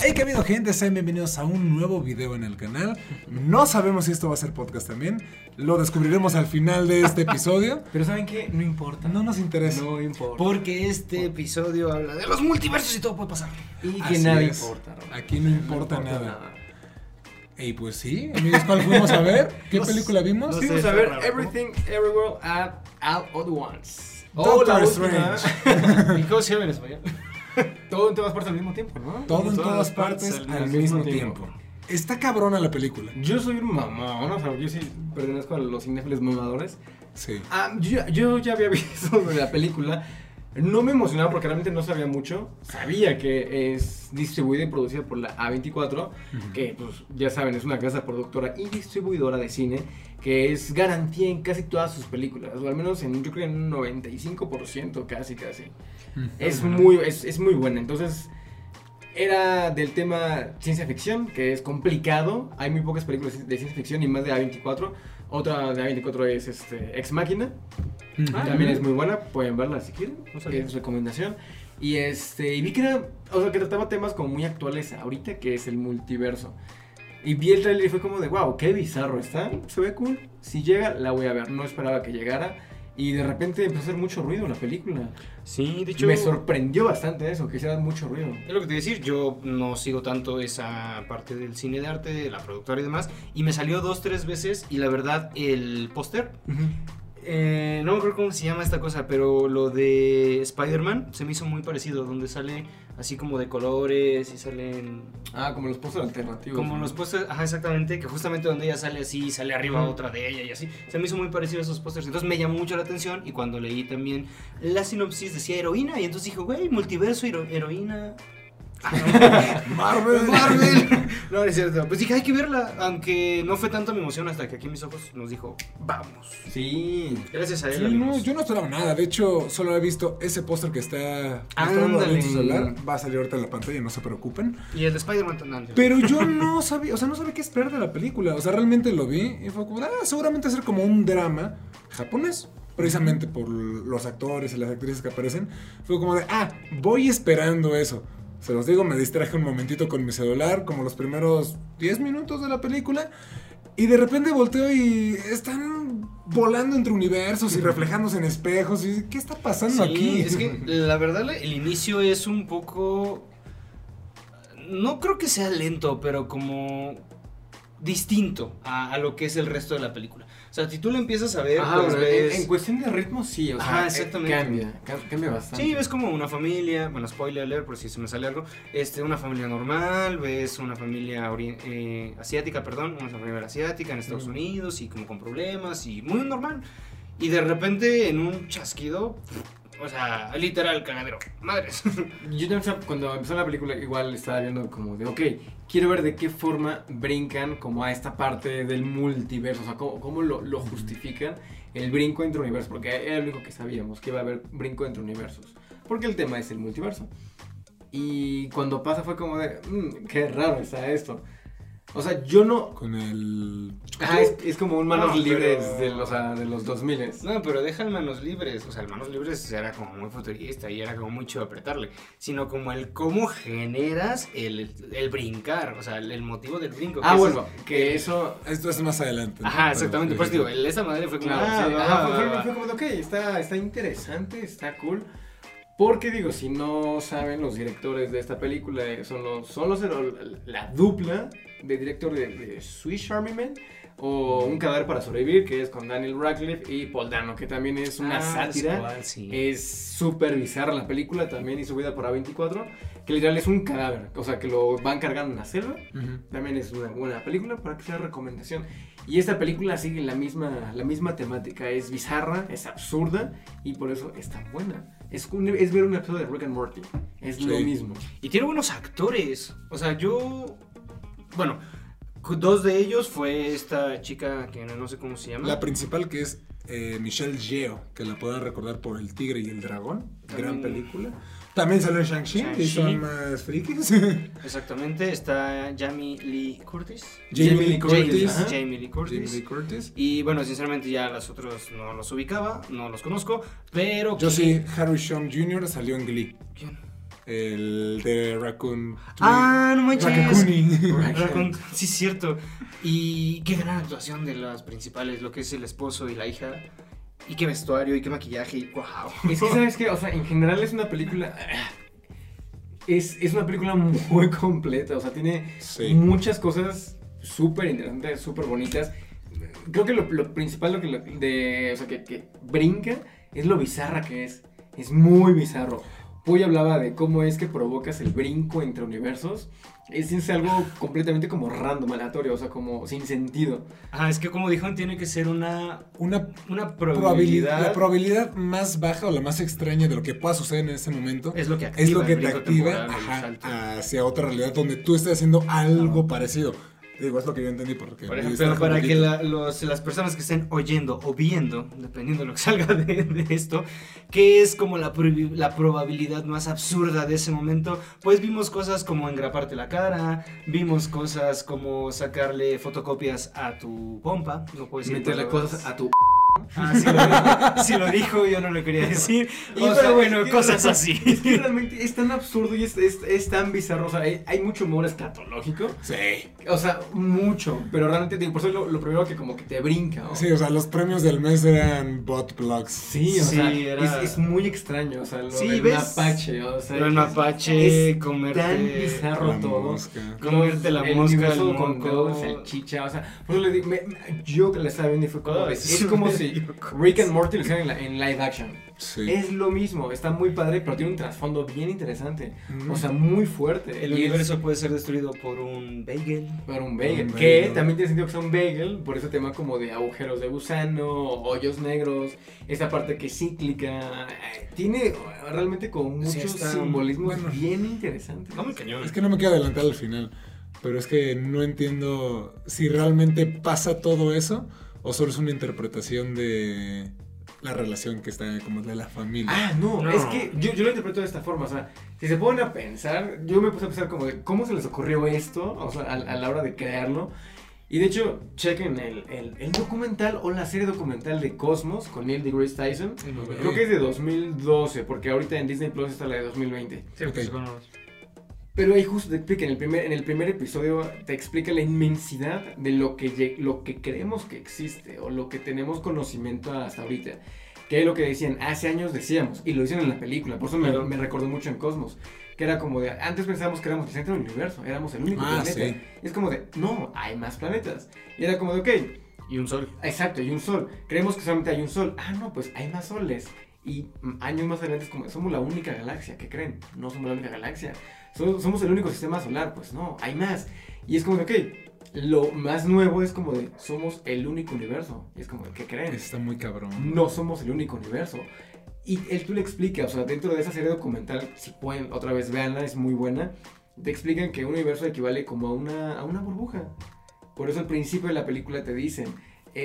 Hey, ¿qué ha habido gente? Sean bienvenidos a un nuevo video en el canal. No sabemos si esto va a ser podcast también. Lo descubriremos al final de este episodio. Pero ¿saben qué? No importa. No nos interesa. No importa. Porque este episodio habla de los multiversos y todo puede pasar. y que Así nada es. importa. Rob. Aquí no importa nada. Y pues sí, amigos, ¿cuál fuimos a ver? ¿Qué No película vimos? no Fuimos sé, a ver raro, ¿no? Everything Everywhere at All at Once. Doctor la última. ¿Y cómo se llama en español? Todo en todas partes al mismo tiempo, ¿no? Todo en todas partes al mismo tiempo. Está cabrona la película. Yo soy un mamón, o sea, yo sí pertenezco a los cinéfilos mamadores. Sí. Ah, yo, yo ya había visto la película. No me emocionaba porque realmente no sabía mucho. Sabía que es distribuida y producida por la A24, que pues ya saben, es una casa productora y distribuidora de cine que es garantía en casi todas sus películas, o al menos en yo creo en un 95% casi casi. Es muy, es, es muy buena. Entonces, era del tema ciencia ficción, que es complicado. Hay muy pocas películas de ciencia ficción y más de A24. Otra de A24 es este, Ex Máquina. Ah, También es muy buena, pueden verla si quieren. Es recomendación. Y este, y vi que era, o sea, que trataba temas como muy actuales ahorita, que es el multiverso. Y vi el trailer y fue como de, wow, qué bizarro está, se ve cool. Si llega, la voy a ver. No esperaba que llegara. Y de repente empezó a hacer mucho ruido la película. Sí, de hecho. Me sorprendió bastante eso, que hiciera mucho ruido. Es lo que te decir, yo no sigo tanto esa parte del cine de arte, de la productora y demás, y me salió dos, tres veces, y la verdad, el póster, eh, no me acuerdo cómo se llama esta cosa, pero lo de Spider-Man se me hizo muy parecido, donde sale así como de colores y salen Ah, como los pósters alternativos. como ¿no? los pósters, ajá, exactamente, que justamente donde ella sale así, sale arriba otra de ella y así. Se me hizo muy parecido a esos pósters. Entonces me llamó mucho la atención y cuando leí también la sinopsis decía heroína y entonces dije, güey, multiverso, hero- heroína. Marvel. Marvel. No, no es cierto. Pues dije, hay que verla. Aunque no fue tanto mi emoción hasta que aquí mis ojos nos dijo, vamos. Sí. Gracias a él. Sí, no, yo no esperaba nada. De hecho, solo he visto ese póster que está en su celular. Va a salir ahorita en la pantalla, no se preocupen. Y el de Spider-Man también. Pero yo no sabía, o sea, no sabía qué esperar de la película. O sea, realmente lo vi y fue como, ah, seguramente va a ser como un drama japonés. Precisamente por los actores y las actrices que aparecen. Fue como de, ah, voy esperando eso. Se los digo, me distraje un momentito con mi celular, como los primeros 10 minutos de la película. Y de repente volteo y están volando entre universos y reflejándose en espejos. Y, ¿Qué está pasando Sí, aquí? es que la verdad el inicio es un poco... No creo que sea lento, pero como distinto a, a lo que es el resto de la película. O sea, si tú lo empiezas a ver, Ajá, pues bueno, ves... en, cuestión de ritmo, sí, o sea, Ajá, eh, exactamente. cambia, ca- cambia bastante. Sí, ves como una familia, bueno, spoiler alert por si se me sale algo, este, una familia normal, ves una familia eh, asiática, perdón, una familia asiática en Estados Mm. Unidos y como con problemas y muy normal. Y de repente en un chasquido, o sea, literal cagadero, madres. Yo también, cuando empezó la película, igual estaba viendo como de, ok, quiero ver de qué forma brincan como a esta parte del multiverso, o sea, cómo, cómo lo, lo justifican el brinco entre universos, porque era lo único que sabíamos, que iba a haber brinco entre universos, porque el tema es el multiverso. Y cuando pasa fue como de, "Mm, qué raro está esto. O sea, yo no... Con el... Ah, es, es como un manos No, libres pero- de, los, ah, de los 2000 No, pero deja el manos libres, o sea, el manos libres era como muy futurista y era como muy chido apretarle, sino como el cómo generas el, el brincar, o sea, el, el motivo del brinco. Ah, que bueno, es- que eso... Esto es más adelante. ¿no? Ajá, Pero- exactamente, pues digo, el- esa madre fue como, ah, sí, va, ajá, va, fue, va, fue- fue como de, ok, está, está interesante, está cool. Porque digo, si no saben, los directores de esta película eh, son los, son los la dupla de director de, de Swiss Army Man o Un cadáver para sobrevivir, que es con Daniel Radcliffe y Paul Dano, que también es una Ah, sátira. es cual, sí. Es súper bizarra la película, también hizo vida por A24, que literal es un cadáver, o sea, que lo van cargando en la selva. Ujú. También es una buena película para que sea recomendación. Y esta película sigue la misma, la misma temática. Es bizarra, es absurda y por eso es tan buena. Es, un- es ver un episodio de Rick and Morty. Es lo Sí. mismo. Y tiene buenos actores. O sea, yo. Bueno, dos de ellos fue esta chica que no sé cómo se llama. La principal que es eh, Michelle Yeoh, que la pueden recordar por El Tigre y el Dragón, gran película. También salió Shang-Chi, y son más frikis. Exactamente, está Jamie Lee Curtis. Jamie Lee Curtis. Jamie, Lee Curtis. Jamie Lee Curtis. Y bueno, sinceramente ya los otros no los ubicaba, no los conozco, pero... Yo que- sí, Harry Sean Jr. salió en Glee. ¿Quién? El de Raccoon. Ah, no manches. Rakakuni. Raccoon, sí, es cierto. Y qué gran actuación de las principales, lo que es el esposo y la hija. Y qué vestuario, y qué maquillaje, y wow. Es que, ¿sabes qué? O sea, en general es una película. Es, es una película muy completa. O sea, tiene Sí. muchas cosas súper interesantes, súper bonitas. Creo que lo, lo principal lo que, lo- de, o sea, que, que brinca es lo bizarra que es. Es muy bizarro. Puy hablaba de cómo es que provocas el brinco entre universos. Es, es algo completamente como random, aleatorio, o sea, como sin sentido. Ah, es que como dijo, tiene que ser una, Una una probabilidad. probabilidad. La probabilidad más baja o la más extraña de lo que pueda suceder en ese momento es lo que activa es lo que el te activa ajá, hacia otra realidad donde tú estás haciendo algo parecido. Digo, es lo que yo entendí porque Por ejemplo, para que película. la- los- las personas que estén oyendo o viendo, dependiendo de lo que salga de, de esto, que es como la, la probabilidad más absurda de ese momento, pues vimos cosas como engraparte la cara, vimos cosas como sacarle fotocopias a tu pompa, no puedo decir Meterle cosas a tu. Ah, sí lo, sí lo dijo, yo no lo quería decir. Y O pero sea, bueno, es que- cosas así. Es que realmente es tan absurdo y es, es- es tan bizarro. O sea, hay, hay mucho humor escatológico. Sí. O sea, mucho. Pero realmente, digo, por eso es lo, lo primero que como que te brinca. ¿no? Sí, o sea, los premios del mes eran bot blogs. Sí, o Sí, sea, era- es, es muy extraño. O sea, lo Sí, del ¿ves? mapache. O sea, es- mapache, es comerte. tan bizarro La todo. mosca. Comerte la el mosca, el con moco. todo, salchicha, o sea, por eso le digo, me- yo que la estaba viendo y fue como, es como si Rick and Morty lo hicieran en, la- en live action. Sí. Es lo mismo, está muy padre, pero tiene un trasfondo bien interesante. Mm. O sea, muy fuerte. El Y es universo puede ser destruido por un bagel. Para un bagel, Un que bagel. también tiene sentido que sea un bagel, por ese tema como de agujeros de gusano, hoyos negros, esta parte que es cíclica, eh, tiene realmente como muchos Sí, está- simbolismos bueno. bien interesantes. Cañón. Es que no me quiero adelantar al final, pero es que no entiendo si realmente pasa todo eso o solo es una interpretación de la relación que está como de la familia. Ah, no, No. es que yo, yo lo interpreto de esta forma, o sea, si se ponen a pensar, yo me puse a pensar como de cómo se les ocurrió esto, o sea, a, a la hora de crearlo. Y de hecho, chequen el, el, el documental o la serie documental de Cosmos con Neil deGrasse Tyson. Creo que es de 2012, porque ahorita en Disney Plus está la de 2020. Sí, Ok. Pero ahí justo te explica, en el primer, en el primer episodio te explica la inmensidad de lo que, lo que creemos que existe o lo que tenemos conocimiento hasta ahorita. Que es lo que decían, hace años decíamos, y lo dicen en la película, por eso me, me recordó mucho en Cosmos, que era como de, antes pensábamos que éramos el centro del universo, éramos el único Ah, planeta. sí. Es como de, no, hay más planetas. Y era como de, ok, Y un sol. Exacto, hay un sol. Creemos que solamente hay un sol. Ah, no, pues hay más soles. Y mm, años más adelante es como, somos la única galaxia. ¿Qué creen? No somos la única galaxia. So- somos el único sistema solar. Pues no, hay más. Y es como de, ok, lo más nuevo es como de, somos el único universo. Y es como, de, ¿qué creen? Está muy cabrón. No somos el único universo. Y él tú le explica, o sea, dentro de esa serie documental, si pueden, otra vez véanla, es muy buena. Te explican que un universo equivale como a una, a una burbuja. Por eso al principio de la película te dicen,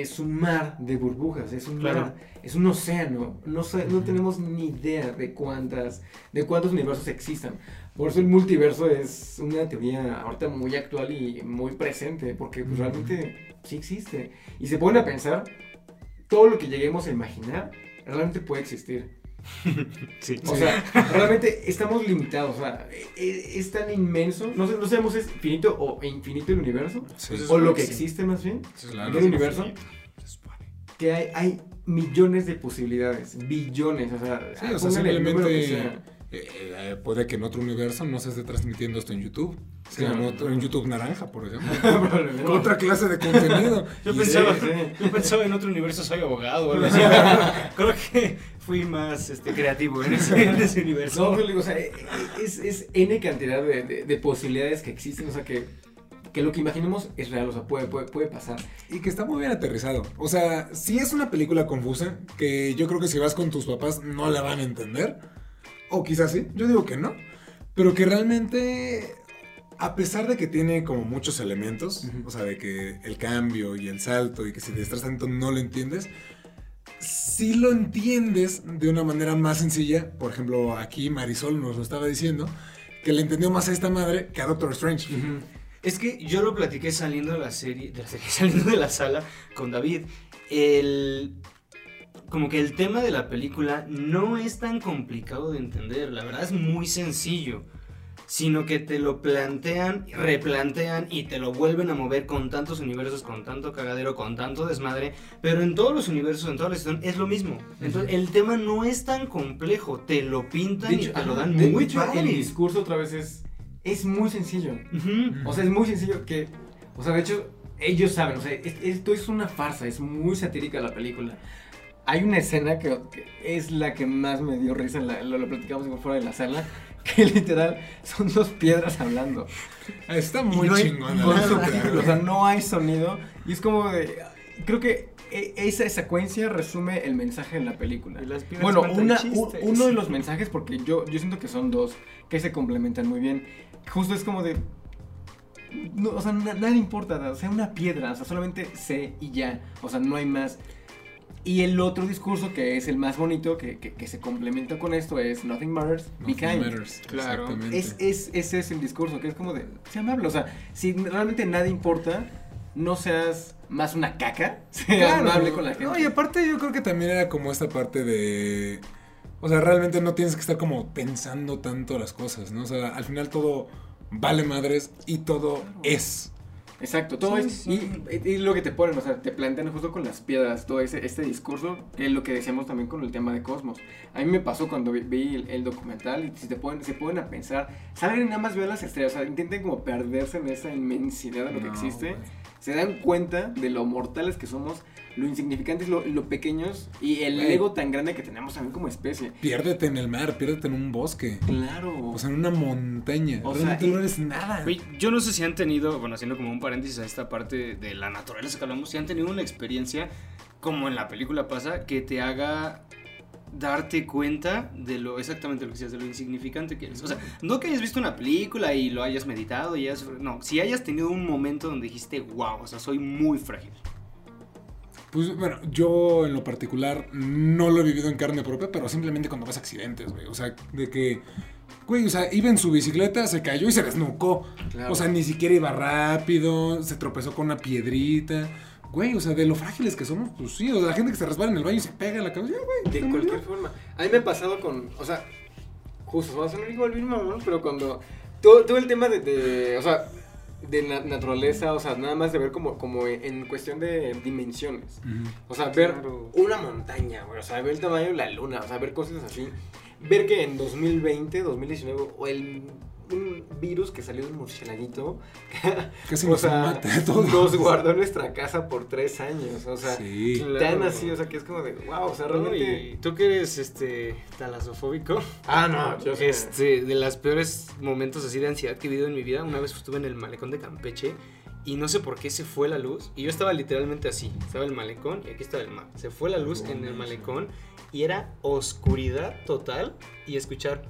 es un mar de burbujas, es un Claro. mar, es un océano. No, sé, no tenemos ni idea de cuántas, de cuántos universos existan. Por eso el multiverso es una teoría ahorita muy actual y muy presente, porque pues, Ujú. realmente sí existe. Y se ponen a pensar, todo lo que lleguemos a imaginar realmente puede existir. Sí. O sea, realmente estamos limitados. O sea, e- es, tan inmenso. No, sé- no sabemos si es finito o infinito el universo. Sí. O lo que existe más bien. Claro. ¿El universo? Que hay, hay millones de posibilidades. Billones. O sea, Sí, o sea, póngale el número que simplemente sea. Eh, eh, puede que en otro universo no se esté transmitiendo esto en YouTube. Sea en, Claro. otro- en YouTube naranja, por ejemplo. Otra clase de contenido. Yo pensaba, sí. yo pensaba en otro universo soy abogado o algo así. Creo que fui más este, creativo en ese, en ese universo. No, pero digo, o sea, e- e- es, es N cantidad de, de- de posibilidades que existen. O sea, que, que lo que imaginemos es real. O sea, puede, puede, puede pasar. Y que está muy bien aterrizado. O sea, sí es una película confusa, que yo creo que si vas con tus papás no la van a entender. O quizás sí, yo digo que no. Pero que realmente, a pesar de que tiene como muchos elementos, o sea, de que el cambio y el salto y que si te distraes tanto no lo entiendes, sí lo entiendes de una manera más sencilla. Por ejemplo, aquí Marisol nos lo estaba diciendo, que le entendió más a esta madre que a Doctor Strange. Es que yo lo platiqué saliendo de la serie, de la serie, saliendo de la sala con David. El como que el tema de la película no es tan complicado de entender, la verdad es muy sencillo. Sino que te lo plantean, replantean y te lo vuelven a mover con tantos universos, con tanto cagadero, con tanto desmadre. Pero en todos los universos, en toda la situación, es lo mismo. Entonces, el tema no es tan complejo. Te lo pintan De y hecho, te lo dan de muy hecho, padre. el discurso otra vez es, es muy sencillo. Ujú. O sea, es muy sencillo que, o sea, de hecho, ellos saben, o sea, es- esto es una farsa, es muy satírica la película. Hay una escena que, que es la que más me dio risa, en la- lo, lo platicamos fuera de la sala, que literal son dos piedras hablando. Está muy no chingona. o sea, no hay sonido y es como de... Creo que e- esa secuencia resume el mensaje de la película. Y las piedras Bueno, una- u- uno de los mensajes, porque yo, yo siento que son dos, que se complementan muy bien. Justo es como de... no, o sea, na- nada importa, o sea, una piedra, o sea, solamente sé y ya, o sea, no hay más. Y el otro discurso, que es el más bonito, que, que- que se complementa con esto, es Nothing Matters, Be Nothing Kind. matters, Claro. exactamente. Es, es, ese es el discurso, que es como de, sea amable, o sea, si realmente nada importa, no seas más una caca, sea Claro. amable con la gente. No, y aparte yo creo que también era como esta parte de... O sea, realmente no tienes que estar como pensando tanto las cosas, ¿no? O sea, al final todo vale madres y todo es. Exacto, todo Sí, es. sí. Y, y lo que te ponen, o sea, te plantean justo con las piedras, todo ese, este discurso, que es lo que decíamos también con el tema de Cosmos. A mí me pasó cuando vi, vi el, el documental y si te ponen, se ponen a pensar, salgan y nada más ver las estrellas, o sea, intenten como perderse en esa inmensidad de lo que existe. Se dan cuenta de lo mortales que somos, lo insignificantes, lo, lo pequeños y el ego tan grande que tenemos también como especie. Piérdete en el mar, piérdete en un bosque. Claro. O sea, en una montaña. O realmente sea, y- no eres nada. Güey, yo no sé si han tenido, bueno, haciendo como un paréntesis a esta parte de la naturaleza que hablamos, si han tenido una experiencia, como en la película pasa, que te haga darte cuenta de lo exactamente lo que seas, de lo insignificante que eres. O sea, no que hayas visto una película y lo hayas meditado y hayas, no, si hayas tenido un momento donde dijiste, wow, o sea, soy muy frágil. Pues bueno, yo en lo particular no lo he vivido en carne propia, pero simplemente cuando ves accidentes, güey. O sea, de que, güey, o sea, iba en su bicicleta, se cayó y se desnucó. Claro. O sea, ni siquiera iba rápido, se tropezó con una piedrita. Güey, o sea, de lo frágiles que somos, pues sí. O sea, la gente que se resbala en el baño y se pega en la cabeza, güey. De cualquier murió. forma. A mí me ha pasado con, o sea, justo, va a sonar igual bien mamón, pero cuando todo, todo el tema de, de, o sea, de na- naturaleza, o sea, nada más de ver como, como en cuestión de dimensiones. O sea, ver Claro. una montaña, güey, o sea, ver el tamaño de la luna, o sea, ver cosas así. Ver que en 2020, 2019, o el un virus que salió de un murcielaguito, Casi o nos sea, mata a todos. nos guardó en nuestra casa por tres años, o sea, Sí. tan así, o sea, que es como de, wow, o sea, realmente... Y tú que eres este talasofóbico, Ah, no, yo sé. este, de los peores momentos así de ansiedad que he vivido en mi vida, una vez estuve en el malecón de Campeche y no sé por qué se fue la luz y yo estaba literalmente así, estaba el malecón y aquí estaba el mar. Se fue la luz No en el malecón y era oscuridad total y escuchar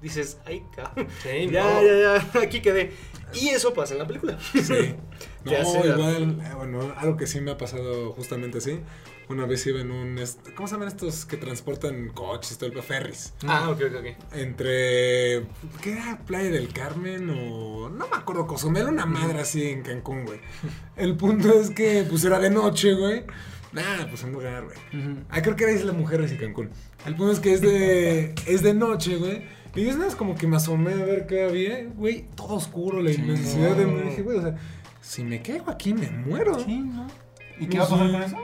dices, ay, cabrón. Sí, Ya, no. ya, ya, aquí quedé. Y eso pasa en la película. Sí. No, igual, eh, bueno, algo que sí me ha pasado justamente así. Una vez iba en un. ¿Cómo se llaman estos que transportan coches, todo el ferries? Ah, ok, ok, ok. Entre. ¿Qué era? Playa del Carmen o. No me acuerdo, Cozumel, una madre así en Cancún, güey. El punto es que, pues era de noche, güey. Nah, pues un lugar, güey. Ah, creo que era Isla Mujeres y Cancún. El punto es que es de. es de noche, güey. Y es nada, es como que me asomé a ver qué había, güey. Todo oscuro, la Sí, inmensidad de. no. Dije, güey, o sea, si me caigo aquí me muero. Sí, ¿no? ¿Y qué va a pasar con eso?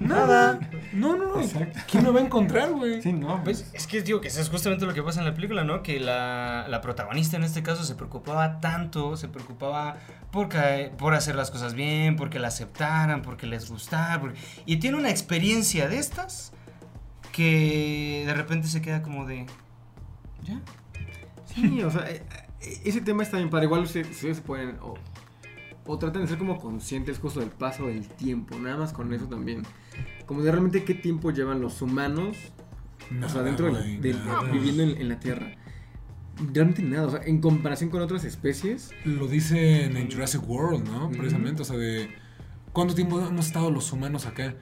Nada. No, no, no. Exacto. ¿Quién me va a encontrar, güey? Sí, no. Pues es que digo que eso es justamente lo que pasa en la película, ¿no? Que la, la protagonista en este caso se preocupaba tanto, se preocupaba por, por hacer las cosas bien, porque la aceptaran, porque les gustara. porque- Y tiene una experiencia de estas que de repente se queda como de... ¿Ya? Sí, o sea, eh, eh, ese tema está bien padre. Igual ustedes, ustedes se pueden. O, o tratan de ser como conscientes justo del paso del tiempo. Nada más con eso también. Como de realmente qué tiempo llevan los humanos. o sea, dentro de la- güey, de- nada. viviendo en, en la Tierra. Realmente nada. O sea, en comparación con otras especies. Lo dicen en Jurassic World, ¿no? Precisamente, o sea, de cuánto tiempo hemos estado los humanos acá.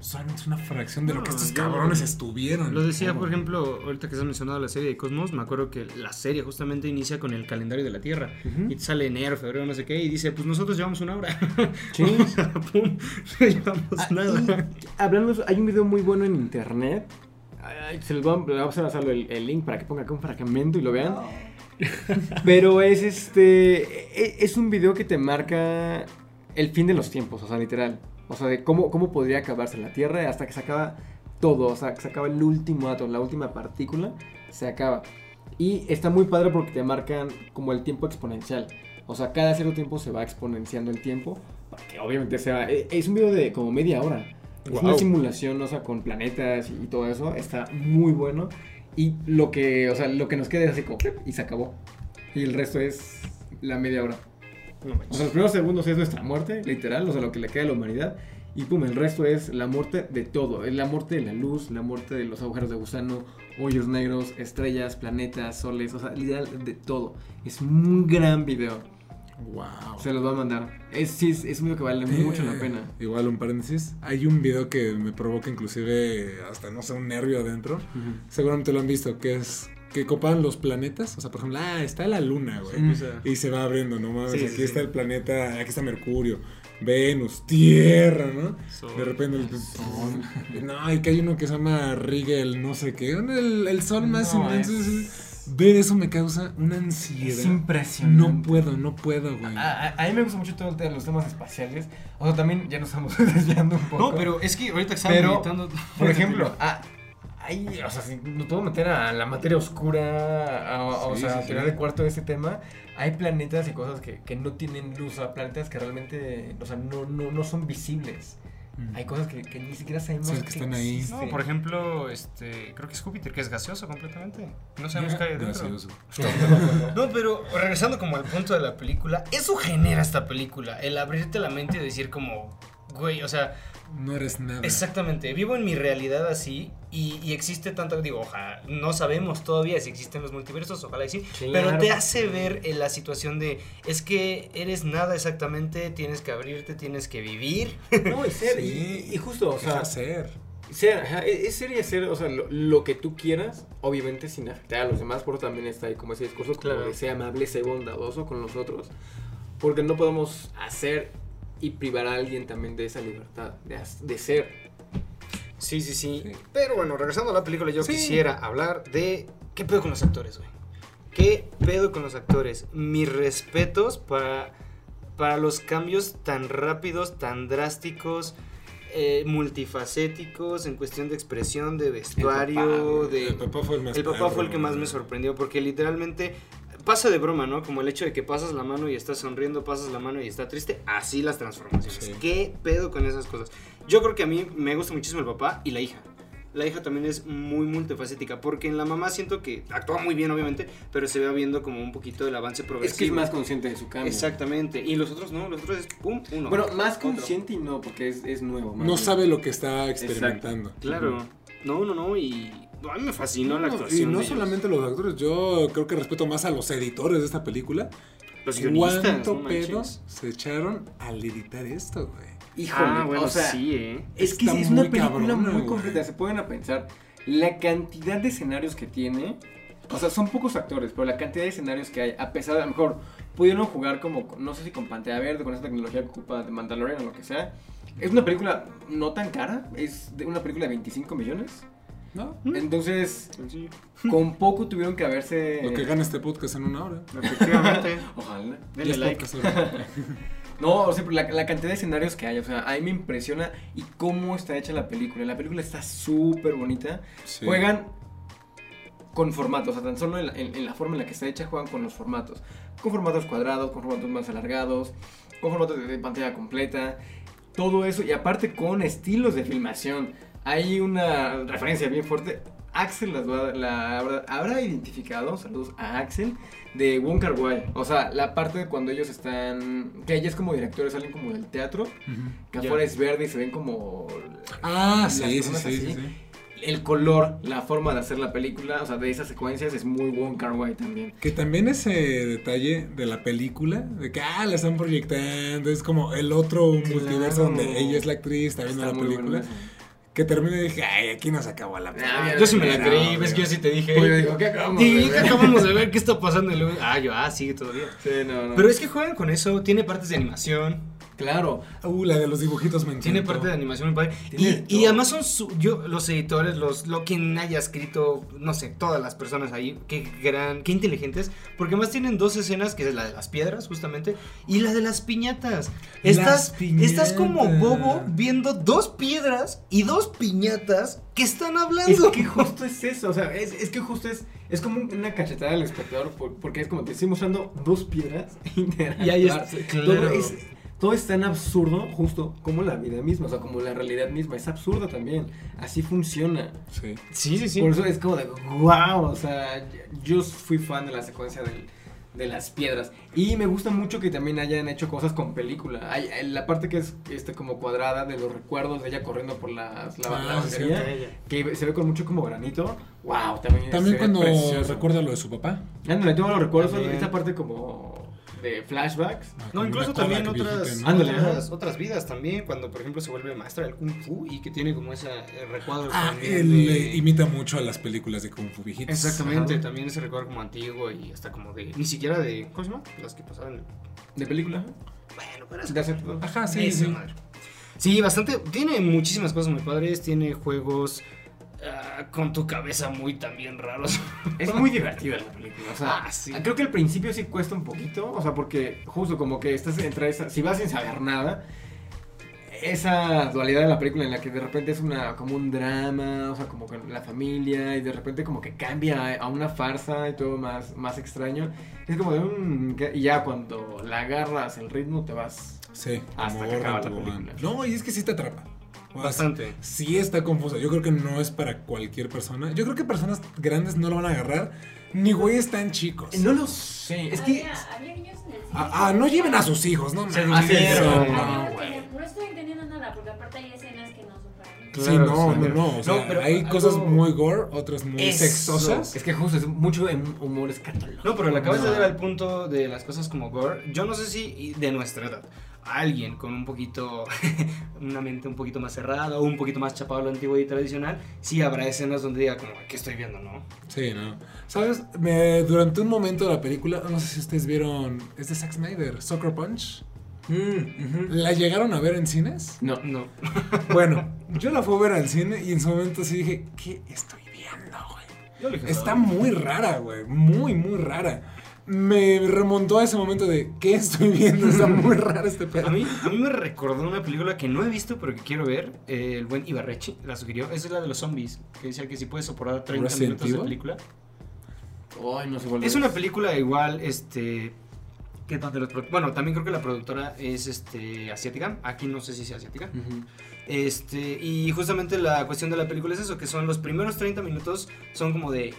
Solamente es una fracción de lo que estos cabrones estuvieron. Lo decía, ¿Cómo? por ejemplo, ahorita que has mencionado la serie de Cosmos, me acuerdo que la serie justamente inicia con el calendario de la Tierra. Ujú. Y te sale enero, febrero, no sé qué, y dice, pues nosotros llevamos una hora. Sí. Pum, no llevamos Ah, nada. y hablando, de eso, hay un video muy bueno en internet. Se les va, vamos a pasar el, el link para que ponga acá un fragmento y lo vean. Pero es este. e- Es un video que te marca el fin de los tiempos, o sea, literal. O sea, de cómo, cómo podría acabarse la Tierra hasta que se acaba todo. O sea, que se acaba el último átomo, la última partícula, se acaba. Y está muy padre porque te marcan como el tiempo exponencial. O sea, cada cierto tiempo se va exponenciando el tiempo. Que obviamente sea. e- Es un video de como media hora. Es una Guau. simulación, o sea, con planetas y todo eso. Está muy bueno. Y lo que, o sea, lo que nos queda es así como, y se acabó. Y el resto es la media hora. No O sea, los primeros segundos es nuestra muerte, literal, o sea, lo que le queda a la humanidad. Y pum, el resto es la muerte de todo. Es la muerte de la luz, la muerte de los agujeros de gusano, hoyos negros, estrellas, planetas, soles, o sea, literal, de todo. Es un gran video. Wow. Se los voy a mandar. Es, sí, es, es un video que vale mucho la pena. Eh, Igual un paréntesis. Hay un video que me provoca inclusive hasta, no sé, un nervio adentro. Seguramente lo han visto, que es que copan los planetas. O sea, por ejemplo, ah, está la luna, güey. Y se va abriendo, no mames. Sí, aquí sí. está el planeta, aquí está Mercurio, Venus, Tierra, ¿no? Sol. De repente el No, y que hay uno que se llama Rigel, no sé qué. El, el sol más No, inmenso. es- es- Ver eso me causa una ansiedad. Es impresionante. No puedo, no puedo, güey. A, a- a mí me gusta mucho todo el tema, los temas espaciales. O sea, también ya nos estamos desviando un poco. No, pero es que ahorita que Pero, meditando... Por ejemplo, ah, hay, o sea, si nos podemos meter a la materia oscura, a- o Sí, sea, sí, a tirar sí. de cuarto de este tema, hay planetas y cosas que, que no tienen luz, o sea, planetas que realmente, o sea, no, no, no son visibles. Mm. Hay cosas que, que ni siquiera sabemos Sí, que están ahí. No, por ejemplo, este, creo que es Júpiter, que es gaseoso completamente. No sabemos qué hay. Gracioso. No, pero regresando como al punto de la película, eso genera esta película, el abrirte la mente y decir como, güey, o sea, No eres nada. exactamente, vivo en mi realidad así y, y existe tanto, digo, ojalá, no sabemos todavía si existen los multiversos, ojalá y sí, Claro. pero te hace ver en la situación de, es que eres nada exactamente, tienes que abrirte, tienes que vivir. No, es ser, Sí. y, y justo, o sea, ser. Ser, ajá, e, es ser y hacer, o sea, lo, lo que tú quieras, obviamente sin afectar a los demás, por eso también está ahí como ese discurso, como Claro. de ser amable, ser bondadoso con los otros, porque no podemos hacer y privar a alguien también de esa libertad, de, de ser. Sí, sí, sí, Sí. Pero bueno, regresando a la película, yo Sí. quisiera hablar de qué pedo con los actores, güey. ¿Qué pedo con los actores? Mis respetos para, para los cambios tan rápidos, tan drásticos, eh, multifacéticos, en cuestión de expresión, de vestuario, de... El papá fue el más El papá perro, fue el que más me sorprendió porque literalmente pasa de broma, ¿no? Como el hecho de que pasas la mano y está sonriendo, pasas la mano y está triste, así las transformaciones. Sí. ¿Qué pedo con esas cosas? Yo creo que a mí me gusta muchísimo el papá y la hija. La hija también es muy multifacética porque en la mamá siento que actúa muy bien obviamente, pero se va viendo como un poquito el avance progresivo. Es que es más consciente de su cambio. Exactamente. Y los otros no, los otros es pum, uno. Bueno, más otro. consciente y no, porque es, es nuevo. más No bien. sabe lo que está experimentando. Claro. No, no, no, y a mí me fascinó la actuación. y no de ellos. solamente los actores, yo creo que respeto más a los editores de esta película. los guionistas. ¿Cuánto no pedo se echaron al editar esto, güey? Híjole, Ah, bueno, o sea, sí, eh. Es que Está es una película cabrona, muy completa. Se pueden a pensar la cantidad de escenarios que tiene. O sea, son pocos actores, pero la cantidad de escenarios que hay, a pesar de a lo mejor pudieron jugar como, no sé si con pantalla verde, con esa tecnología que ocupa de Mandalorian o lo que sea. Es una película no tan cara, es de una película de 25 millones. ¿No? Entonces, con poco tuvieron que haberse. Lo que gana este podcast en una hora. Efectivamente. Ojalá. Denle like. No, o sea, la, la cantidad de escenarios que hay, o sea, a mí me impresiona y cómo está hecha la película. La película está súper bonita. Sí. Juegan con formatos, o sea, tan solo en la, en- en la forma en la que está hecha juegan con los formatos. Con formatos cuadrados, con formatos más alargados, con formatos de, de pantalla completa. Todo eso, y aparte con estilos de filmación. Hay una referencia bien fuerte. Axel las va- la habrá, habrá identificado, saludos a Axel, de Wong Kar Wai. O sea, la parte de cuando ellos están, que ella es como directores, salen como del teatro, que afuera es verde y se ven como... Ah, sí, sí, sí, sí, así. sí. El color, la forma de hacer la película, o sea, de esas secuencias es muy Wong Kar Wai también. Que también ese detalle de la película, de que, ah, la están proyectando, es como el otro multiverso donde ella es la actriz, está viendo Está la película. bueno. Que terminé y dije, ay, aquí no se acabó la Ah, Yo sí me la creí, ves que yo sí te dije. Pues yo digo, ¿qué acabamos de ¿qué ver? acabamos de ver, ¿qué está pasando? Y luego, ah, yo, ah, sigue todavía. Sí, no, no. Pero es que juegan con eso, tiene partes de animación, Claro. Uh, la de los dibujitos me tiene parte de animación muy padre. Y, además son su- yo, los editores, los, lo quien haya escrito, no sé, todas las personas ahí, qué gran, qué inteligentes, porque además tienen dos escenas, que es la de las piedras, justamente, y la de las piñatas. Estás, piñatas. estás como bobo viendo dos piedras y dos piñatas que están Es hablando. que justo es eso, o sea, es, es que justo es, es como una cachetada al espectador, por- porque es como te estoy mostrando dos piedras Y ahí es- Todo claro. es, todo es tan absurdo, justo como la vida misma, o sea, como la realidad misma, es absurda también, así funciona. Sí. Sí, sí, sí. Por eso es como de, wow, o sea, yo fui fan de la secuencia del- de las piedras. Y me gusta mucho que también hayan hecho cosas con película. Hay, la parte que es este, como cuadrada de los recuerdos de ella corriendo por las, la Ah, lavandería, sí. que se ve con mucho como granito. Wow, también, También cuando recuerda lo de su papá. Ándale, tengo los recuerdos, También. esta parte como de flashbacks. Ah, No, incluso también otras, otras, vidas también, cuando por ejemplo se vuelve maestra del Kung Fu y que tiene como ese eh, recuadro. Ah, también él de- imita mucho a las películas de Kung Fu viejitas. Exactamente, Ajá. también ese recuadro como antiguo y hasta como de, ni siquiera de, ¿cómo se llama? Las que pasaban. ¿De película? Bueno, pero es De Ajá, sí, sí. madre. Sí, bastante, tiene muchísimas cosas muy padres, tiene juegos ah, con tu cabeza muy también raros. Es muy divertida la película. O sea, Ah, sí. creo que al principio sí cuesta un poquito. O sea, porque justo como que estás entre esa. Si vas sin saber nada, esa dualidad de la película en la que de repente es una como un drama, o sea, como con la familia, y de repente como que cambia a una farsa y todo más, más extraño. Es como de un. Y ya cuando la agarras el ritmo te vas. Sí, Hasta que acaba la película. No, y es que sí te atrapa. Bastante. Sí está confusa. Yo creo que no es para cualquier persona. Yo creo que personas grandes no lo van a agarrar. Ni güeyes tan chicos. No lo sé. Es que. Había, había niños en el cine. Ah, ah, no lleven a sus hijos, ¿no? Se mames. durmieron. Yo No, no, güey. no estoy entendiendo nada, porque aparte hay escenas que no son para mí. Sí, Claro, no, sí. no, no. O sea, No, pero hay algo- cosas muy gore, otras muy Eso. sexosas. Es que justo es mucho en humor escatológico. No, pero le acabas de dar al punto de las cosas como gore. Yo no sé si de nuestra edad, alguien con un poquito, una mente un poquito más cerrada o un poquito más chapado a lo antiguo y tradicional, sí habrá escenas donde diga como, ¿qué estoy viendo, no? Sí, no. ¿Sabes? Me- durante un momento de la película, no sé si ustedes vieron, es de Zack Snyder, Soccer Punch. Mm. ¿La llegaron a ver en cines? No. No. Bueno, yo la fui a ver al cine y en su momento sí dije, ¿qué estoy viendo, güey? Está muy rara, güey. Muy, muy rara. Me remontó a ese momento de, ¿qué estoy viendo? Está muy rara este pedo. A mí, a mí me recordó una película que no he visto pero que quiero ver. eh, el buen Ibarrechi la sugirió. Esa es la de los zombies. Que decía que si puedes soportar 30 Resident minutos de película. Ay, no sé cuál Es una película igual, este. Que donde los produ- bueno, también creo que la productora es este asiática. Aquí no sé si sea asiática. Este, y justamente la cuestión de la película es eso, que son los primeros 30 minutos son como de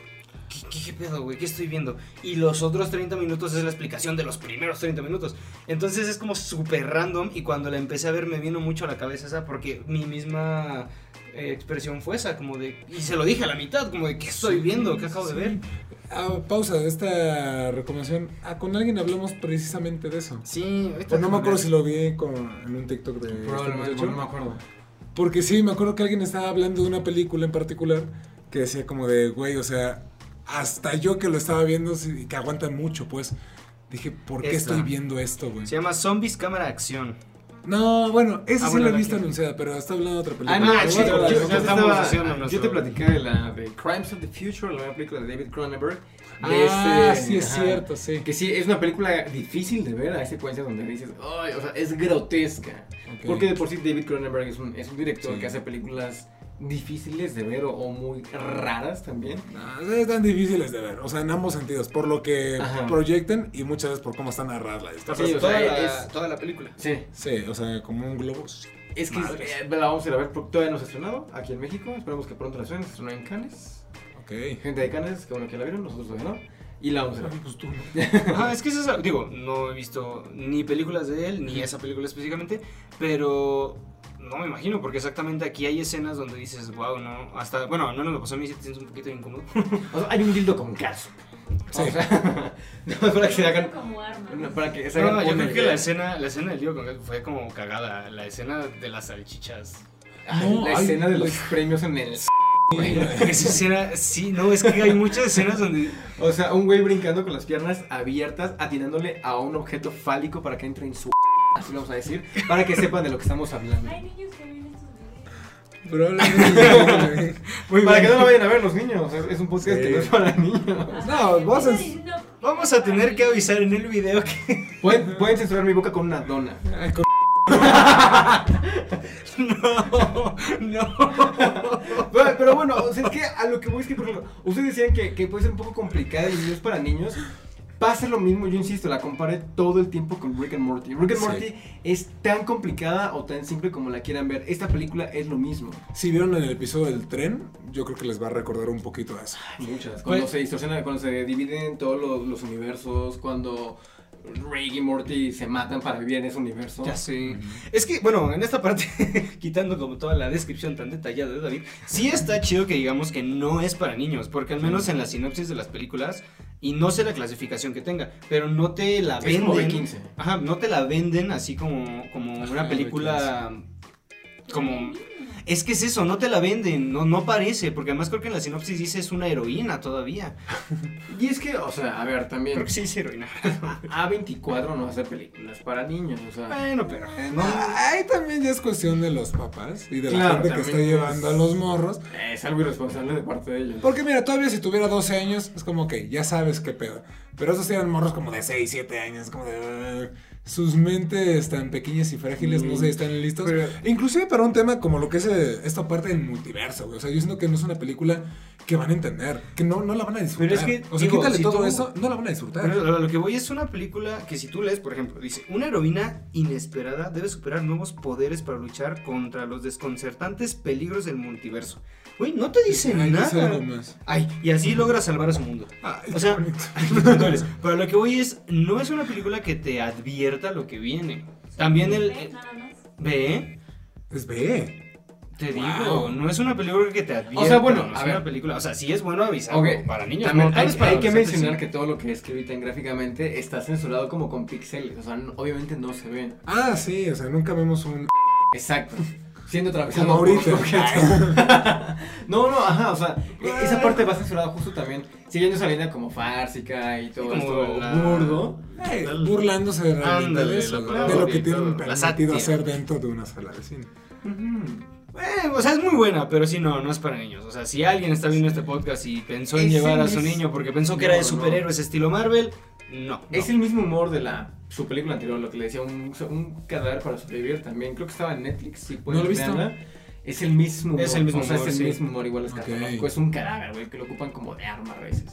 ¿qué, qué, qué pedo, güey? ¿Qué estoy viendo? Y los otros 30 minutos es la explicación de los primeros 30 minutos. Entonces es como súper random y cuando la empecé a ver me vino mucho a la cabeza esa porque mi misma eh, expresión fue esa, como de y se lo dije a la mitad, como de ¿qué estoy viendo? ¿Qué acabo de ver? Ah, pausa, esta recomendación. Ah, con alguien hablamos precisamente de eso. Sí, ahorita Pues no me acuerdo si lo vi con, en un TikTok de este Probablemente, muchacho. no me acuerdo. Porque sí, me acuerdo que alguien estaba hablando de una película en particular que decía como de, güey, o sea, hasta yo que lo estaba viendo, sí, que aguanta mucho, pues. Dije, ¿por qué Esta. estoy viendo esto, güey? Se llama Zombies Cámara Acción. No, bueno, esa Ah, sí bueno, la he visto anunciada, pero está hablando de otra película. Ah, no, Ah, yo, yo- ya yo estamos estaba- haciendo yo nuestro- te platicé de la de Crimes of the Future, la nueva película de David Cronenberg. Ah, este- sí es ajá. cierto, sí. Que sí, es una película difícil de ver. Hay secuencias donde dices, ay, o sea, es grotesca. Ok. Porque de por sí David Cronenberg es un, es un director Sí. que hace películas difíciles de ver o, o muy raras también. No, están difíciles de ver, o sea, en ambos sentidos, por lo que Ajá. proyectan y muchas veces por cómo están narradas las historias. Sí, o toda, la, es- toda la película. Sí. Sí, o sea, como un globo. Es que eh, la vamos a ir a ver, porque todavía no se ha estrenado aquí en México. Esperemos que pronto la estrenen. Se estrenó en Cannes. Ok. Gente de Cannes, que bueno que la vieron, nosotros todavía no. Y la vamos a ver. Pues tú. Ajá, es que es eso, digo, no he visto ni películas de él, ni esa película específicamente, pero no me imagino, porque exactamente aquí hay escenas donde dices, wow, no, hasta, bueno, no nos lo pasó a mí, si te sientes un poquito incómodo. O sea, hay un dildo con calzo. Sí. O sea, no, para que se hagan. como arma. no, Para que se hagan No, yo creo que la escena, la escena del tío con fue como cagada, la escena de las salchichas. Ay, No, la escena de los premios en el. Esa escena, sí, no, es que hay muchas escenas donde. O sea, un güey brincando con las piernas abiertas, atinándole a un objeto fálico para que entre en su. Así lo vamos a decir, para que sepan de lo que estamos hablando. Hay niños que ven estos videos. Muy Para que no lo vayan a ver los niños, es- es un podcast Sí. que no es para niños. No, vos es- Vamos a tener que avisar en el video que. Pueden, pueden censurar mi boca con una dona. Ay, con- No, no. Pero, pero bueno, o sea, es que a lo que voy es que, por ejemplo, ustedes decían que, que puede ser un poco complicada y no es para niños. Pasa lo mismo, yo insisto, la comparé todo el tiempo con Rick and Morty. Rick and Sí. Morty es tan complicada o tan simple como la quieran ver. Esta película es lo mismo. Si vieron en el episodio del tren, yo creo que les va a recordar un poquito a eso. Muchas. Cuando Pues- se distorsiona, cuando se dividen todos los, los universos, cuando Rick y Morty se matan para vivir en ese universo. Ya sé. Es que, bueno, en esta parte, quitando como toda la descripción tan detallada de David, sí está chido que digamos que no es para niños, porque al menos en la sinopsis de las películas, y no sé la clasificación que tenga, pero no te la Es como de venden. 15. Ajá, no te la venden así como, como Ajá, una película. Como. Es que es eso, no te la venden, no, no parece, porque además creo que en la sinopsis dice es una heroína todavía. Y es que, o sea, a ver, también. Creo que sí dice heroína. A24 no hace películas para niños, o sea. Bueno, pero. No, ahí también ya es cuestión de los papás y de la Claro, gente que está es- llevando a los morros. Es algo irresponsable de parte de ellos. Porque mira, todavía si tuviera 12 años, es como que ya sabes qué pedo. Pero esos eran morros como de 6, 7 años, como de... Sus mentes tan pequeñas y frágiles no Mm. sé, están listos. Pero- Inclusive para un tema como lo que es eh, esta parte del multiverso, güey. O sea, yo siento que no es una película que van a entender, que no, no la van a disfrutar. Pero es que, o sea, digo, quítale si todo tú- eso, no la van a disfrutar. Pero lo que voy es una película que si tú lees, por ejemplo, dice, una heroína inesperada debe superar nuevos poderes para luchar contra los desconcertantes peligros del multiverso. Güey, no te dice Ay, nada. más. Ay, y así logra salvar a su mundo. Ay, O sea, qué bonito. no eres. Pero a lo que voy es, no es una película que te lo que viene. También el... Ve, Es B. te Wow. digo, no es una película que te advierta. O sea, bueno, no es a una ver. película, o sea, sí es bueno avisar Ok, para niños. También no, hay, para hay que mencionar sí. que todo lo que es escrito gráficamente está censurado como con píxeles. O sea, no- obviamente no se ve. Ah, sí, o sea, nunca vemos un... Exacto. Siendo atravesado Como por ahorita. un objeto. no, no, ajá, o sea, e- esa parte va censurada justo también. Siguiendo esa línea como fársica y todo Como esto la- burdo. Eh, burlándose Ándale, de eso, de lo que tienen permitido hacer dentro de una sala de cine. Eh, o sea, es muy buena, pero sí, no, no es para niños. O sea, si alguien está viendo este podcast y pensó en llevar a su niño porque pensó que No, era de no. superhéroes estilo Marvel, no. Es el mismo humor de la su película anterior, lo que le decía, un, un cadáver para sobrevivir también. Creo que estaba en Netflix, si pueden No lo he visto. verla. Es el mismo humor. Es el mismo o sea, humor, es el sí. mismo humor, igual es Ok. catológico. Es un cadáver, güey, que lo ocupan como de arma a veces.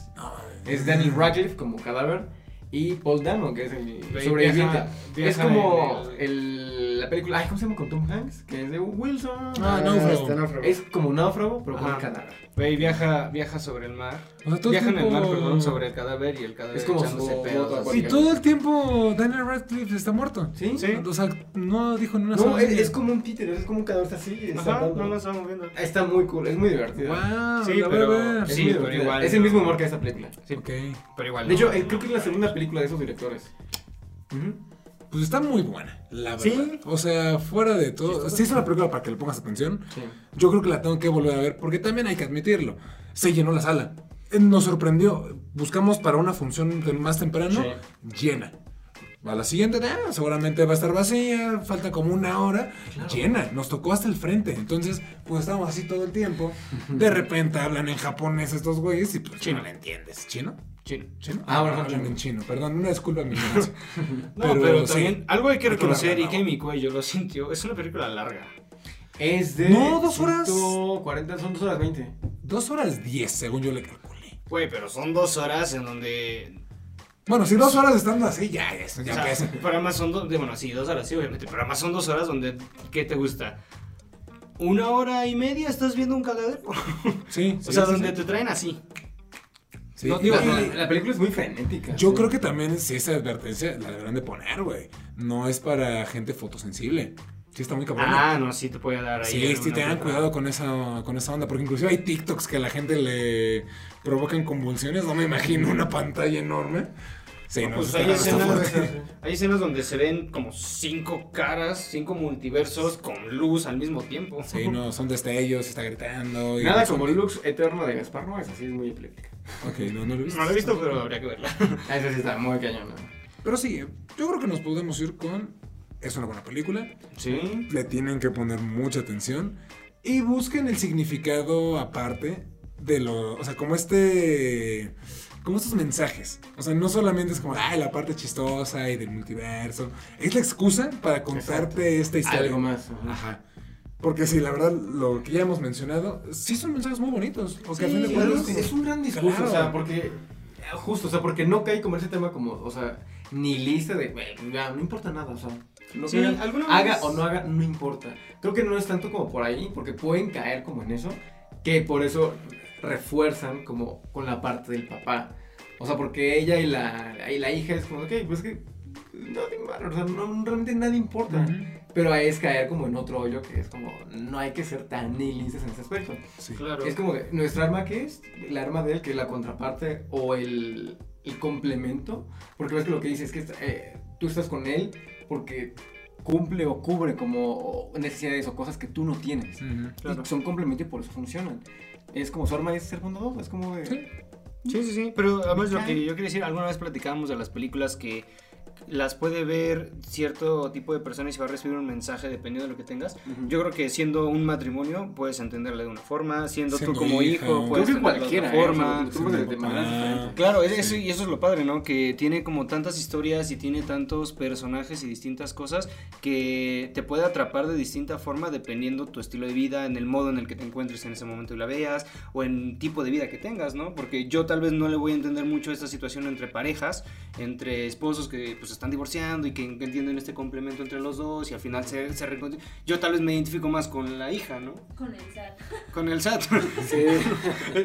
Es Es Daniel Radcliffe como cadáver y Paul Dano, que es el sobreviviente. viaja- viaja es como el- la película, ay, ¿cómo se llama con Tom Hanks? Que es de Wilson. Ah, Náufrago. este náufrago. Es como náufrago, pero con un cadáver. Güey, viaja, viaja sobre el mar. O sea, todo el Viaja en el mar, perdón, sobre el cadáver y el cadáver Es como echándose su pedos. Y todo el tiempo Daniel Radcliffe está muerto. ¿Sí? Sí. O sea, no dijo ni una No, sola es, línea. es como un títere, es como un cadáver así. Ajá, no lo estamos viendo. Está muy cool, es muy divertido. Wow, Sí, la voy a pero- ver. Es Sí, muy pero divertida. igual Es el no. mismo humor que esta película. Sí, Ok. pero igual. De no. hecho, creo que es la segunda película de esos directores. Pues está muy buena, la verdad. Sí. O sea, fuera de todo. Si es una película para que le pongas atención, Sí. yo creo que la tengo que volver a ver. Porque también hay que admitirlo. Se llenó la sala. Eh, Nos sorprendió. Buscamos para una función más temprano, llena. A la siguiente, ah, seguramente va a estar vacía, falta como una hora, llena, nos tocó hasta el frente, entonces pues estábamos así todo el tiempo, de repente hablan en japonés estos güeyes y pues Chino. no le entiendes, ¿chino? Chino. ¿Chino? Ah, bueno, hablan chino. en chino, perdón, una disculpa mi ignorancia. No, pero, también algo hay que Hay que reconocer y que mi cuello lo sintió. Es una película larga. Es de. No, dos horas. 140, son dos horas 20. Dos horas diez, según yo le calculé. Güey, pero son dos horas en donde. Bueno, si dos horas estando así, ya, ya, ya o sea, pesa. pero además son dos. Bueno, sí, dos horas, sí, obviamente. Pero además son dos horas donde. ¿Qué te gusta? ¿Una hora y media estás viendo un cagadero? Sí, o sea, sí, donde sí. te traen así. Sí, no- digo, La, película es muy frenética. Yo sí. creo que también si esa advertencia la deberán de poner, güey. No es para gente fotosensible. Sí está muy cabrón. Ah, no, sí te puede dar ahí. Sí, sí, tengan cuidado con esa, con esa onda, porque inclusive hay TikToks que a la gente le provocan convulsiones, no me imagino una pantalla enorme. Sí, no, Pues hay, escenas, hay escenas donde se ven como cinco caras, cinco multiversos con luz al mismo tiempo. Sí, no, son destellos, está gritando. y- Nada como Lux Eterno de Gaspar Noé, así es muy ecléctica. Ok, no, no lo he visto. No lo he visto, pero habría que verla. Ah, Esa sí está muy cañona. Pero sí, yo creo que nos podemos ir con. Es una buena película. Sí. Le tienen que poner mucha atención. Y busquen el significado aparte de lo. O sea, como este. Como estos mensajes. O sea, no solamente es como, ay, la parte chistosa y del multiverso. Es la excusa para contarte esta historia. Algo más. ajá. Ajá. Porque sí, la verdad, lo que ya hemos mencionado, sí son mensajes muy bonitos. O que a fin de Sí, cuentas- es, es un gran discurso, Claro. o sea, porque justo, o sea, porque no cae como ese tema como, o sea, ni lista de, "Güey, ya, no importa nada, o sea, lo Sí, que haga vez- o no haga, no importa. Creo que no es tanto como por ahí, porque pueden caer como en eso, que por eso refuerzan como con la parte del papá. O sea, porque ella y la, y la hija es como, ok, pues que no, o sea, no, realmente nada importa. Ujú. Pero ahí es caer como en otro hoyo que es como, no hay que ser tan nihilistas en ese aspecto. Sí. Claro. Es como que nuestra arma, ¿qué es? El arma de él, que es la contraparte o el, el complemento. Porque ves que lo que dice es que eh, tú estás con él porque cumple o cubre como necesidades o cosas que tú no tienes. Ujú. Claro. Y son complemento y por eso funcionan. Es como su arma es ser bondadoso, es como de... Sí. Sí, sí, sí. Pero además lo que yo quería decir, alguna vez platicábamos de las películas que las puede ver cierto tipo de personas y va a recibir un mensaje dependiendo de lo que tengas. Yo creo que siendo un matrimonio puedes entenderle de una forma, siendo Siendo tú como hija. hijo puedes cualquiera, de ¿eh? otra sea, forma. Claro, Sí. eso- y eso es lo padre, ¿no? Que tiene como tantas historias y tiene tantos personajes y distintas cosas que te puede atrapar de distinta forma dependiendo tu estilo de vida, en el modo en el que te encuentres en ese momento y la veas, o en tipo de vida que tengas, ¿no? Porque yo tal vez no le voy a entender mucho esta situación entre parejas, entre esposos que pues están divorciando y que entienden este complemento entre los dos y al final se, se reconcilian. Yo tal vez me identifico más con la hija, ¿no? Con el SAT. Con el SAT. Sí.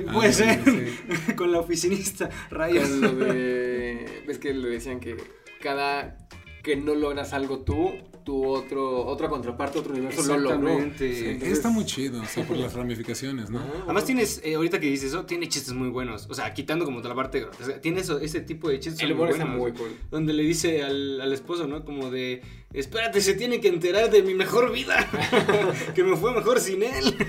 Puede Ah, ser. sí. con la oficinista. Rayos. Con lo de... Ves que le decían que cada que no logras algo tú, tu otro, otra contraparte, otro universo lo logró. Exactamente. Sí, Entonces- está muy chido, o sea, por las ramificaciones, ¿no? Además tienes, eh, ahorita que dices eso, tiene chistes muy buenos. O sea, quitando como toda la parte grotesca. Tiene eso, ese tipo de chistes El muy buenos. muy cool. Donde le dice al, al esposo, ¿no? Como de, espérate, se tiene que enterar de mi mejor vida. que me fue mejor sin él.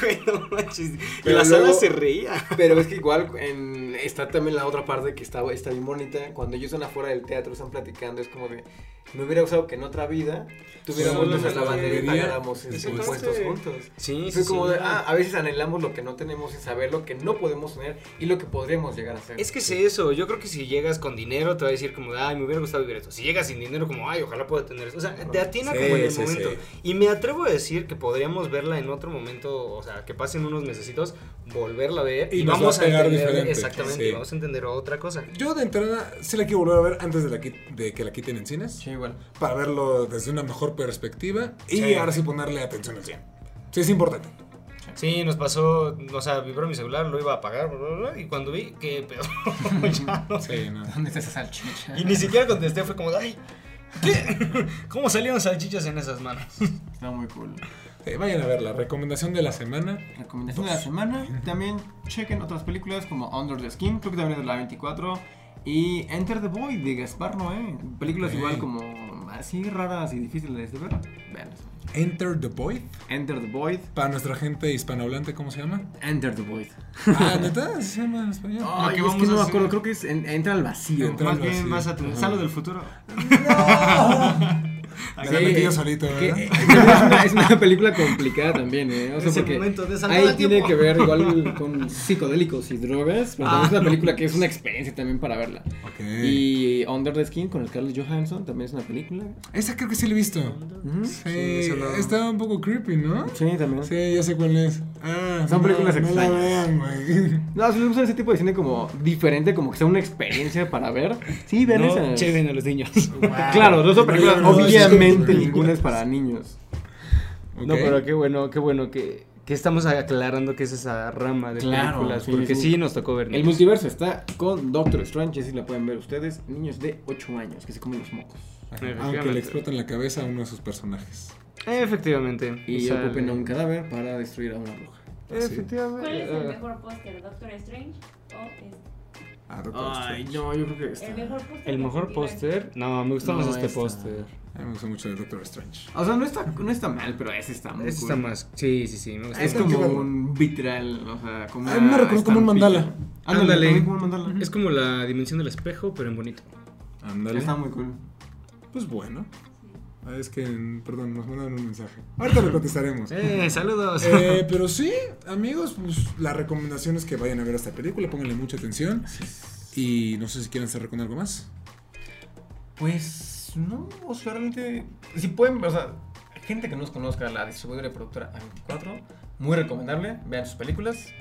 Güey, no manches. Y Pero la sala luego- se reía. Pero es que igual en, está también la otra parte que está, está bien bonita. Cuando ellos están afuera del teatro, están platicando, es como de, me hubiera gustado que en otra vida tuviéramos nuestra la bandera y pagáramos Sí, este, sí. impuestos juntos. Sí, Fue como de, ah, a veces anhelamos lo que no tenemos sin saber lo que no podemos tener y lo que podríamos llegar a ser. Es que es eso, yo creo que si llegas con dinero te va a decir como, ay, me hubiera gustado vivir esto. Si llegas sin dinero, como, ay, ojalá pueda tener eso. O sea, te atina Sí, como en el sí, momento. sí. Y me atrevo a decir que podríamos verla en otro momento, o sea, que pasen unos mesecitos, volverla a ver Y y, nos vamos va a a, pegar entender, diferente, exactamente, sí. vamos a entender otra cosa. Yo de entrada sí la quiero volver a ver antes de, la qui- de que la quiten en cines. Sí, igual. Para verlo desde una mejor perspectiva y Sí. ahora sí ponerle atención al 100. Sí, es importante. Sí, nos pasó, o sea, vibró mi celular, lo iba a apagar, bla, bla, bla, y cuando vi, qué pedo. Ya no. Sí, no. ¿Dónde está esa salchicha? Y ni siquiera contesté, fue como, ay, ¿qué? ¿Cómo salieron salchichas en esas manos? Está muy cool. Sí, vayan a ver la recomendación de la semana. Recomendación de la semana. También chequen otras películas como Under the Skin, creo que también es de la 24. Y Enter the Void de Gaspar Noé. Películas igual como así raras y difíciles de ver. Veanlas. Enter the Void. Enter the Void. Para nuestra gente hispanohablante, ¿cómo se llama? Enter the Void. Ah, ¿neta? ¿Así se llama en español? Ay, Lo que es vamos que no a me hacer- acuerdo, creo que es en- Entra al vacío. Entra Más al bien vacío. vas a tener, salud del futuro. Me la metí yo solito, que- ¿verdad? es, una, es una película complicada también, ¿eh? O sea, Ese porque momento ahí tiene que ver igual con psicodélicos y drogas, pero también Ah. es una película que es una experiencia también para verla. Ok. Y Under the Skin con el Carlos Johansson también es una película. Esa creo que sí la he visto. Ujú. Sí, eso no- estaba un poco creepy, ¿no? Sí, también. Sí, ya sé cuál es. Ah, Son no, películas no la extrañas. vean, güey. No, si les gusta ese tipo de cine como diferente, como que sea una experiencia para ver. Sí, vean No esas. cheven a los niños. Claro, no son películas, No, no, obviamente ninguna es para niños. No, Ok. pero qué bueno, qué bueno que, que estamos aclarando que es esa rama de Claro, películas. sí, porque sí. sí. nos tocó ver. El niños. multiverso está con Doctor Strange, así la pueden ver ustedes. Niños de 8 años que se comen los mocos. Aunque le exploten la cabeza a uno de sus personajes. Efectivamente. Y sale. ocupen a un cadáver para destruir a una bruja. Efectivamente. ¿Cuál es el Ah. mejor póster? ¿Doctor Strange o este? a Doctor Ay, Strange. no, yo creo que está. El mejor póster. El mejor póster. No, me gustó No, más este póster. A mí me gustó mucho el Doctor Strange. O sea, no está, no está mal, pero ese está muy Este cool. está más. Sí, sí, sí. Me gustó. Es como un vitral, o sea, como A mí me recuerda como un mandala. Ándale, como un mandala. Es como la dimensión del espejo, pero en bonito. Ándale. Está muy cool. Pues bueno. Ah, Es que, perdón, nos mandan un mensaje. Ahorita lo contestaremos. ¡Eh, saludos! Eh, pero sí, amigos, pues la recomendación es que vayan a ver esta película, pónganle mucha atención. Y no sé si quieren cerrar con algo más. Pues no, o sea, realmente. Si pueden, o sea, gente que no nos conozca, la distribuidora y productora A24, muy recomendable. Vean sus películas.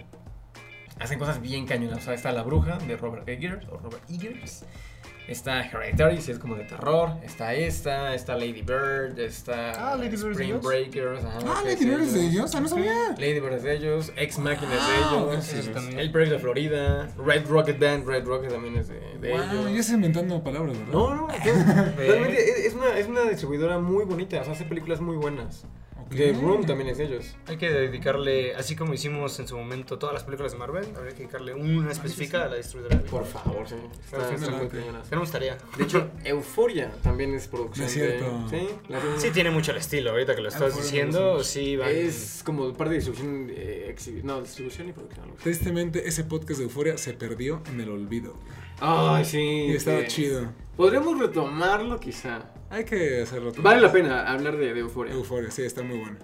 Hacen cosas bien cañonas. O sea, está La Bruja de Robert Eggers o Robert Eggers. Está Hereditary, si es como de terror. Está esta, está Lady Bird, está Ah, Lady Bird Spring ellos. Breakers. ajá, Ah, Lady Bird es de ellos. Ah, no sabía. Lady Bird es de ellos, Ex Machina es Ah, de ellos, sí, también. El Break de Florida, Red Rocket Band, Red Rocket también es de, de Wow, ellos. ya estoy inventando palabras, ¿verdad? No, no, realmente es, es una, es una distribuidora muy bonita, o sea, hace películas muy buenas. The Room también es de ellos. Hay que dedicarle, así como hicimos en su momento todas las películas de Marvel, habría que dedicarle una específica a la distribuidora. Por favor, sí. Está, Sí, está me muy late. cañonas. ¿Qué me gustaría? De hecho, Euphoria también es producción es cierto. de... Sí, la hacen- Sí, tiene mucho el estilo, ahorita que lo estás diciendo, sí. Es como parte de distribución, eh, no, distribución y producción. Tristemente, ese podcast de Euforia se perdió en el olvido. Ay, sí. Y estaba sí. chido. Podríamos retomarlo quizá. Hay que hacerlo. otra Vale la pena hablar de, de Euphoria. Euforia, sí, está muy bueno.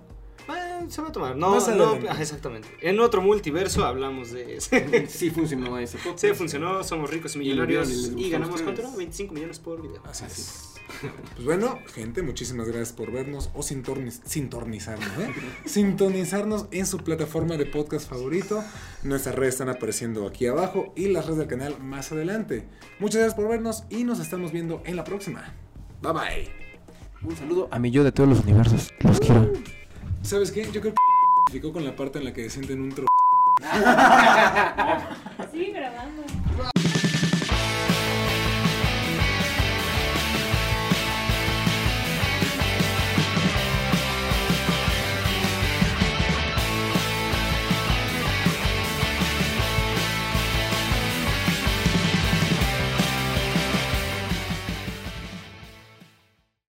Eh, se va a tomar. No, Más no, ajá, exactamente. En otro multiverso hablamos de... Sí funcionó ese podcast. Sí, funcionó, somos ricos y millonarios y ganamos cuánto era? 25 millones por video. Así es. Pues bueno, gente, muchísimas gracias por vernos o sintorniz- sintonizarnos, ¿eh? Sintonizarnos en su plataforma de podcast favorito. Nuestras redes están apareciendo aquí abajo y las redes del canal más adelante. Muchas gracias por vernos y nos estamos viendo en la próxima. Bye bye. Un saludo a mi yo de todos los universos. Los quiero. ¿Sabes qué? Yo creo que con la parte en la que sienten un tro... Sigue grabando.